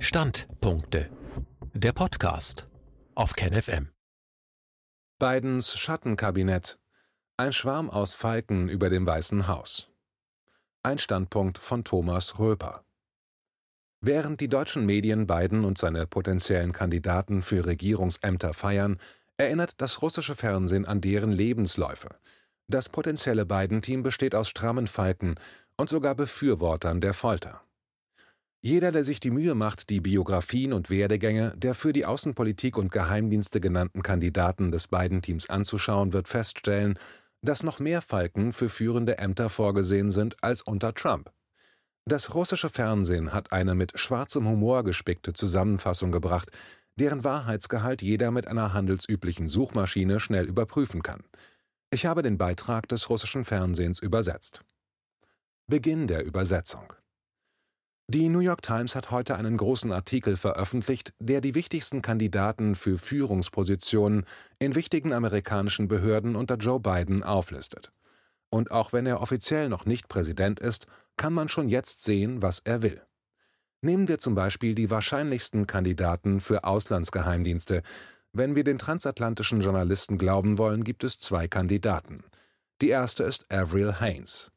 Standpunkte. Der Podcast auf KenFM. Bidens Schattenkabinett. Ein Schwarm aus Falken über dem Weißen Haus. Ein Standpunkt von Thomas Röper. Während die deutschen Medien Biden und seine potenziellen Kandidaten für Regierungsämter feiern, erinnert das russische Fernsehen an deren Lebensläufe. Das potenzielle Biden-Team besteht aus strammen Falken und sogar Befürwortern der Folter. Jeder, der sich die Mühe macht, die Biografien und Werdegänge der für die Außenpolitik und Geheimdienste genannten Kandidaten des beiden Teams anzuschauen, wird feststellen, dass noch mehr Falken für führende Ämter vorgesehen sind als unter Trump. Das russische Fernsehen hat eine mit schwarzem Humor gespickte Zusammenfassung gebracht, deren Wahrheitsgehalt jeder mit einer handelsüblichen Suchmaschine schnell überprüfen kann. Ich habe den Beitrag des russischen Fernsehens übersetzt. Beginn der Übersetzung die New York Times hat heute einen großen Artikel veröffentlicht, der die wichtigsten Kandidaten für Führungspositionen in wichtigen amerikanischen Behörden unter Joe Biden auflistet. Und auch wenn er offiziell noch nicht Präsident ist, kann man schon jetzt sehen, was er will. Nehmen wir zum Beispiel die wahrscheinlichsten Kandidaten für Auslandsgeheimdienste. Wenn wir den transatlantischen Journalisten glauben wollen, gibt es zwei Kandidaten. Die erste ist Avril Haines.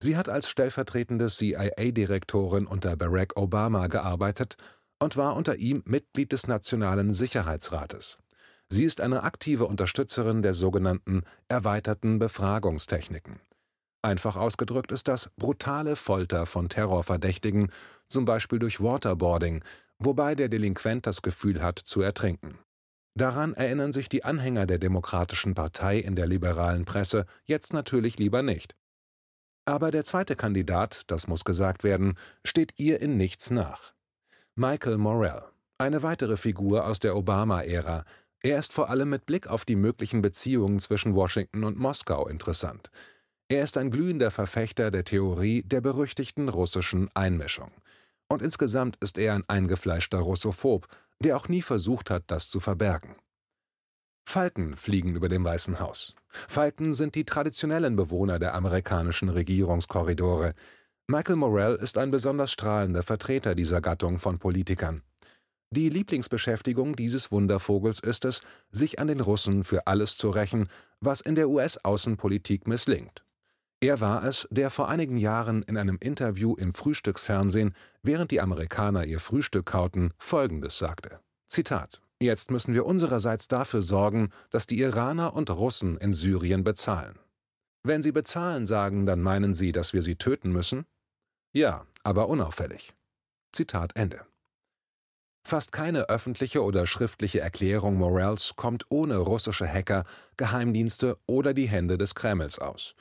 Sie hat als stellvertretende CIA-Direktorin unter Barack Obama gearbeitet und war unter ihm Mitglied des Nationalen Sicherheitsrates. Sie ist eine aktive Unterstützerin der sogenannten erweiterten Befragungstechniken. Einfach ausgedrückt ist das brutale Folter von Terrorverdächtigen, zum Beispiel durch Waterboarding, wobei der Delinquent das Gefühl hat zu ertrinken. Daran erinnern sich die Anhänger der Demokratischen Partei in der liberalen Presse jetzt natürlich lieber nicht. Aber der zweite Kandidat, das muss gesagt werden, steht ihr in nichts nach. Michael Morell, eine weitere Figur aus der Obama-Ära. Er ist vor allem mit Blick auf die möglichen Beziehungen zwischen Washington und Moskau interessant. Er ist ein glühender Verfechter der Theorie der berüchtigten russischen Einmischung. Und insgesamt ist er ein eingefleischter Russophob, der auch nie versucht hat, das zu verbergen. Falken fliegen über dem Weißen Haus. Falken sind die traditionellen Bewohner der amerikanischen Regierungskorridore. Michael Morell ist ein besonders strahlender Vertreter dieser Gattung von Politikern. Die Lieblingsbeschäftigung dieses Wundervogels ist es, sich an den Russen für alles zu rächen, was in der US-Außenpolitik misslingt. Er war es, der vor einigen Jahren in einem Interview im Frühstücksfernsehen, während die Amerikaner ihr Frühstück kauten, Folgendes sagte. Zitat Jetzt müssen wir unsererseits dafür sorgen, dass die Iraner und Russen in Syrien bezahlen. Wenn sie bezahlen sagen, dann meinen sie, dass wir sie töten müssen? Ja, aber unauffällig. Zitat Ende. Fast keine öffentliche oder schriftliche Erklärung Morells kommt ohne russische Hacker, Geheimdienste oder die Hände des Kremls aus.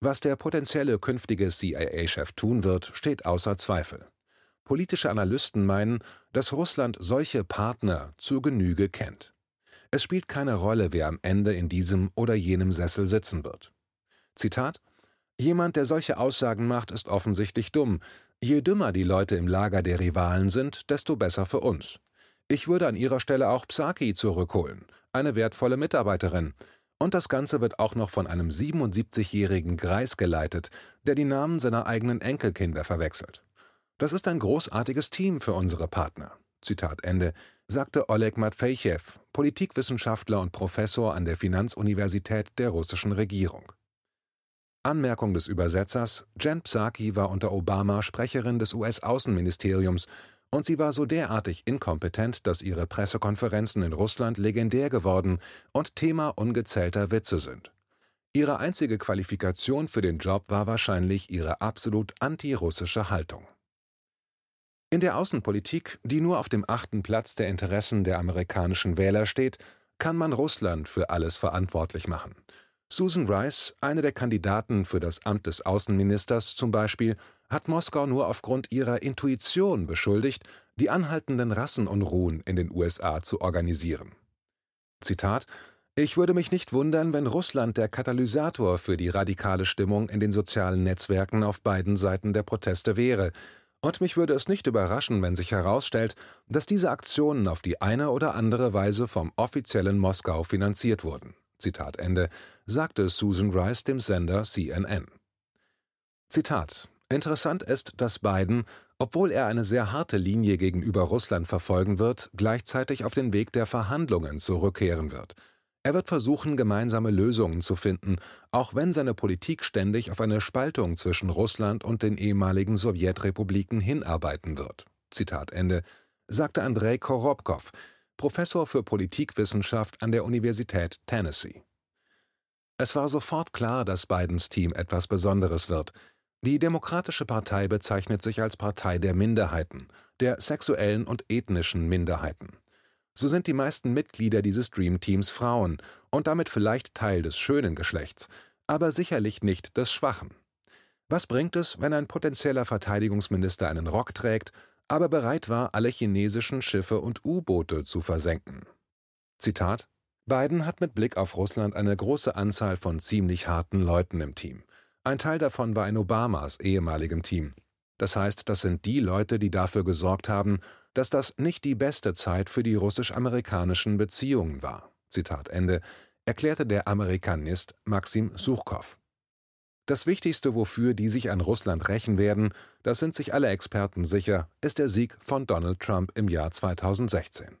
Was der potenzielle künftige CIA-Chef tun wird, steht außer Zweifel. Politische Analysten meinen, dass Russland solche Partner zur Genüge kennt. Es spielt keine Rolle, wer am Ende in diesem oder jenem Sessel sitzen wird. Zitat Jemand, der solche Aussagen macht, ist offensichtlich dumm. Je dümmer die Leute im Lager der Rivalen sind, desto besser für uns. Ich würde an ihrer Stelle auch Psaki zurückholen, eine wertvolle Mitarbeiterin. Und das Ganze wird auch noch von einem 77-jährigen Greis geleitet, der die Namen seiner eigenen Enkelkinder verwechselt. Das ist ein großartiges Team für unsere Partner. Zitat Ende, sagte Oleg Matvejew, Politikwissenschaftler und Professor an der Finanzuniversität der russischen Regierung. Anmerkung des Übersetzers: Jen Psaki war unter Obama Sprecherin des US-Außenministeriums und sie war so derartig inkompetent, dass ihre Pressekonferenzen in Russland legendär geworden und Thema ungezählter Witze sind. Ihre einzige Qualifikation für den Job war wahrscheinlich ihre absolut antirussische Haltung. In der Außenpolitik, die nur auf dem achten Platz der Interessen der amerikanischen Wähler steht, kann man Russland für alles verantwortlich machen. Susan Rice, eine der Kandidaten für das Amt des Außenministers zum Beispiel, hat Moskau nur aufgrund ihrer Intuition beschuldigt, die anhaltenden Rassenunruhen in den USA zu organisieren. Zitat Ich würde mich nicht wundern, wenn Russland der Katalysator für die radikale Stimmung in den sozialen Netzwerken auf beiden Seiten der Proteste wäre, und mich würde es nicht überraschen, wenn sich herausstellt, dass diese Aktionen auf die eine oder andere Weise vom offiziellen Moskau finanziert wurden. Zitat Ende, sagte Susan Rice dem Sender CNN. Zitat Interessant ist, dass Biden, obwohl er eine sehr harte Linie gegenüber Russland verfolgen wird, gleichzeitig auf den Weg der Verhandlungen zurückkehren wird. Er wird versuchen, gemeinsame Lösungen zu finden, auch wenn seine Politik ständig auf eine Spaltung zwischen Russland und den ehemaligen Sowjetrepubliken hinarbeiten wird. Zitat Ende, sagte Andrei Korobkow, Professor für Politikwissenschaft an der Universität Tennessee. Es war sofort klar, dass Bidens Team etwas Besonderes wird. Die Demokratische Partei bezeichnet sich als Partei der Minderheiten, der sexuellen und ethnischen Minderheiten. So sind die meisten Mitglieder dieses Dreamteams Frauen und damit vielleicht Teil des schönen Geschlechts, aber sicherlich nicht des schwachen. Was bringt es, wenn ein potenzieller Verteidigungsminister einen Rock trägt, aber bereit war, alle chinesischen Schiffe und U-Boote zu versenken? Zitat Biden hat mit Blick auf Russland eine große Anzahl von ziemlich harten Leuten im Team. Ein Teil davon war in Obamas ehemaligem Team. Das heißt, das sind die Leute, die dafür gesorgt haben, dass das nicht die beste Zeit für die russisch-amerikanischen Beziehungen war. Zitat Ende, erklärte der Amerikanist Maxim Suchkow. Das Wichtigste, wofür die sich an Russland rächen werden, das sind sich alle Experten sicher, ist der Sieg von Donald Trump im Jahr 2016.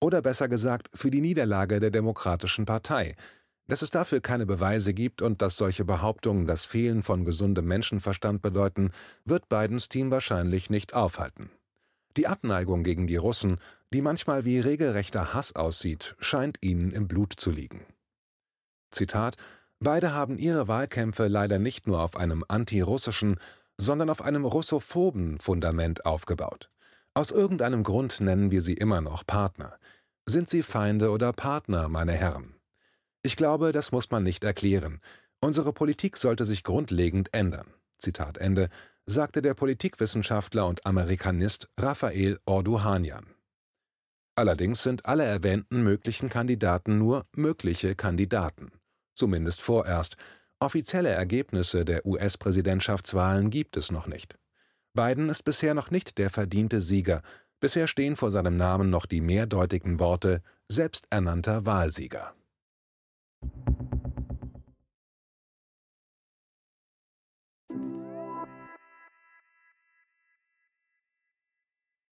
Oder besser gesagt, für die Niederlage der Demokratischen Partei. Dass es dafür keine Beweise gibt und dass solche Behauptungen das Fehlen von gesundem Menschenverstand bedeuten, wird Bidens Team wahrscheinlich nicht aufhalten. Die Abneigung gegen die Russen, die manchmal wie regelrechter Hass aussieht, scheint ihnen im Blut zu liegen. Zitat Beide haben ihre Wahlkämpfe leider nicht nur auf einem antirussischen, sondern auf einem russophoben Fundament aufgebaut. Aus irgendeinem Grund nennen wir sie immer noch Partner. Sind sie Feinde oder Partner, meine Herren? Ich glaube, das muss man nicht erklären. Unsere Politik sollte sich grundlegend ändern. Zitat Ende, sagte der Politikwissenschaftler und Amerikanist Raphael Orduhanian. Allerdings sind alle erwähnten möglichen Kandidaten nur mögliche Kandidaten. Zumindest vorerst. Offizielle Ergebnisse der US-Präsidentschaftswahlen gibt es noch nicht. Biden ist bisher noch nicht der verdiente Sieger, bisher stehen vor seinem Namen noch die mehrdeutigen Worte selbsternannter Wahlsieger.